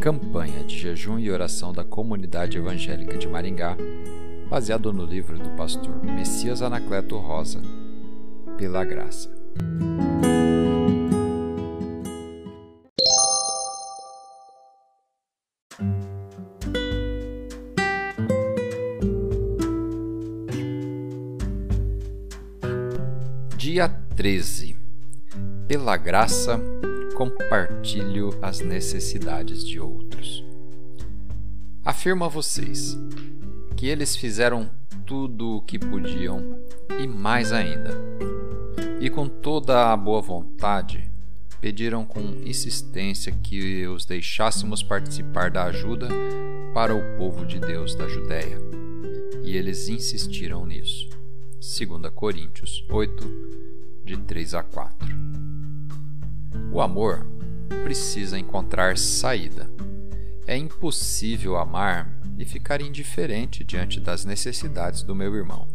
campanha de jejum e oração da comunidade evangélica de Maringá, baseado no livro do pastor Messias Anacleto Rosa, Pela Graça. Dia 13. Pela graça, compartilho as necessidades de outros. Afirmo a vocês que eles fizeram tudo o que podiam e mais ainda. E com toda a boa vontade, pediram com insistência que os deixássemos participar da ajuda para o povo de Deus da Judéia. E eles insistiram nisso. 2 Coríntios 8, de 3 a 4. O amor precisa encontrar saída. É impossível amar e ficar indiferente diante das necessidades do meu irmão.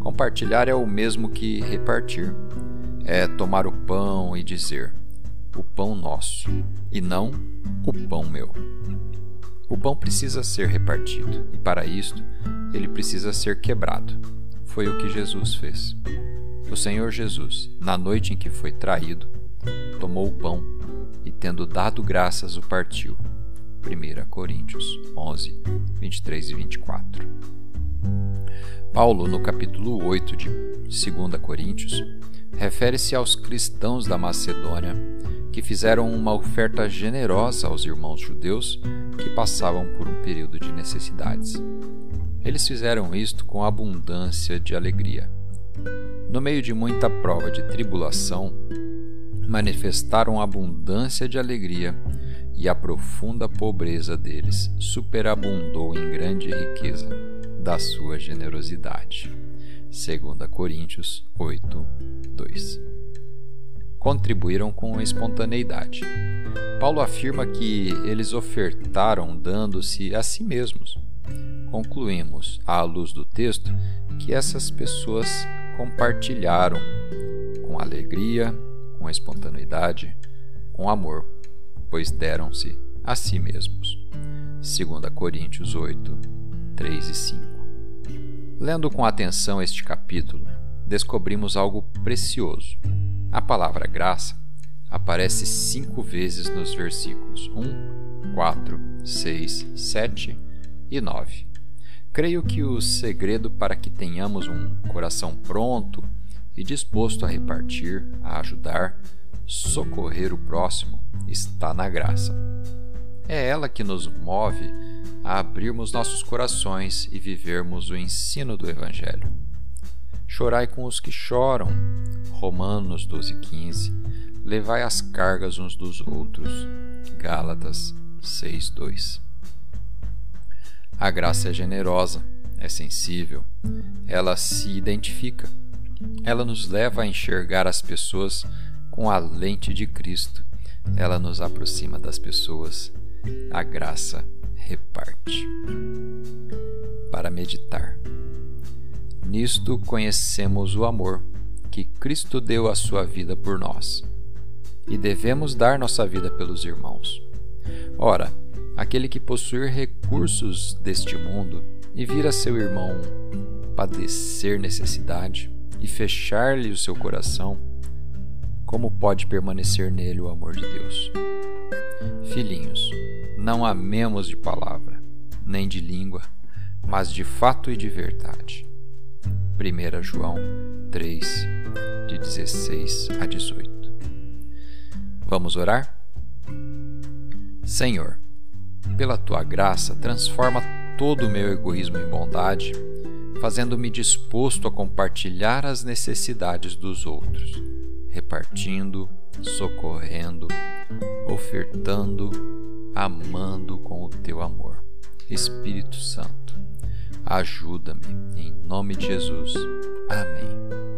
Compartilhar é o mesmo que repartir. É tomar o pão e dizer: o pão nosso, e não o pão meu. O pão precisa ser repartido, e para isto ele precisa ser quebrado. Foi o que Jesus fez. O Senhor Jesus, na noite em que foi traído, tomou o pão e, tendo dado graças, o partiu. 1 Coríntios 11, 23 e 24. Paulo, no capítulo 8 de 2 Coríntios, refere-se aos cristãos da Macedônia que fizeram uma oferta generosa aos irmãos judeus que passavam por um período de necessidades. Eles fizeram isto com abundância de alegria. No meio de muita prova de tribulação, manifestaram abundância de alegria, e a profunda pobreza deles superabundou em grande riqueza da sua generosidade. 2 Coríntios 8, 2. Contribuíram com espontaneidade. Paulo afirma que eles ofertaram dando-se a si mesmos. Concluímos, à luz do texto, que essas pessoas compartilharam com alegria com espontaneidade, com amor, pois deram-se a si mesmos. 2 Coríntios 8, 3 e 5. Lendo com atenção este capítulo, descobrimos algo precioso. A palavra graça aparece cinco vezes nos versículos 1, 4, 6, 7 e 9. Creio que o segredo para que tenhamos um coração pronto e disposto a repartir, a ajudar, socorrer o próximo, está na graça. É ela que nos move a abrirmos nossos corações e vivermos o ensino do Evangelho. Chorai com os que choram. Romanos 12,15. Levai as cargas uns dos outros. Gálatas 6,2. A graça é generosa, é sensível, ela se identifica ela nos leva a enxergar as pessoas com a lente de Cristo. Ela nos aproxima das pessoas. A graça reparte. Para meditar. Nisto conhecemos o amor que Cristo deu a sua vida por nós. E devemos dar nossa vida pelos irmãos. Ora, aquele que possui recursos deste mundo e vir a seu irmão padecer necessidade, e fechar-lhe o seu coração, como pode permanecer nele o amor de Deus? Filhinhos, não amemos de palavra, nem de língua, mas de fato e de verdade. 1 João 3, de 16 a 18. Vamos orar? Senhor, pela tua graça, transforma todo o meu egoísmo em bondade fazendo-me disposto a compartilhar as necessidades dos outros, repartindo, socorrendo, ofertando, amando com o teu amor. Espírito Santo, ajuda-me, em nome de Jesus. Amém.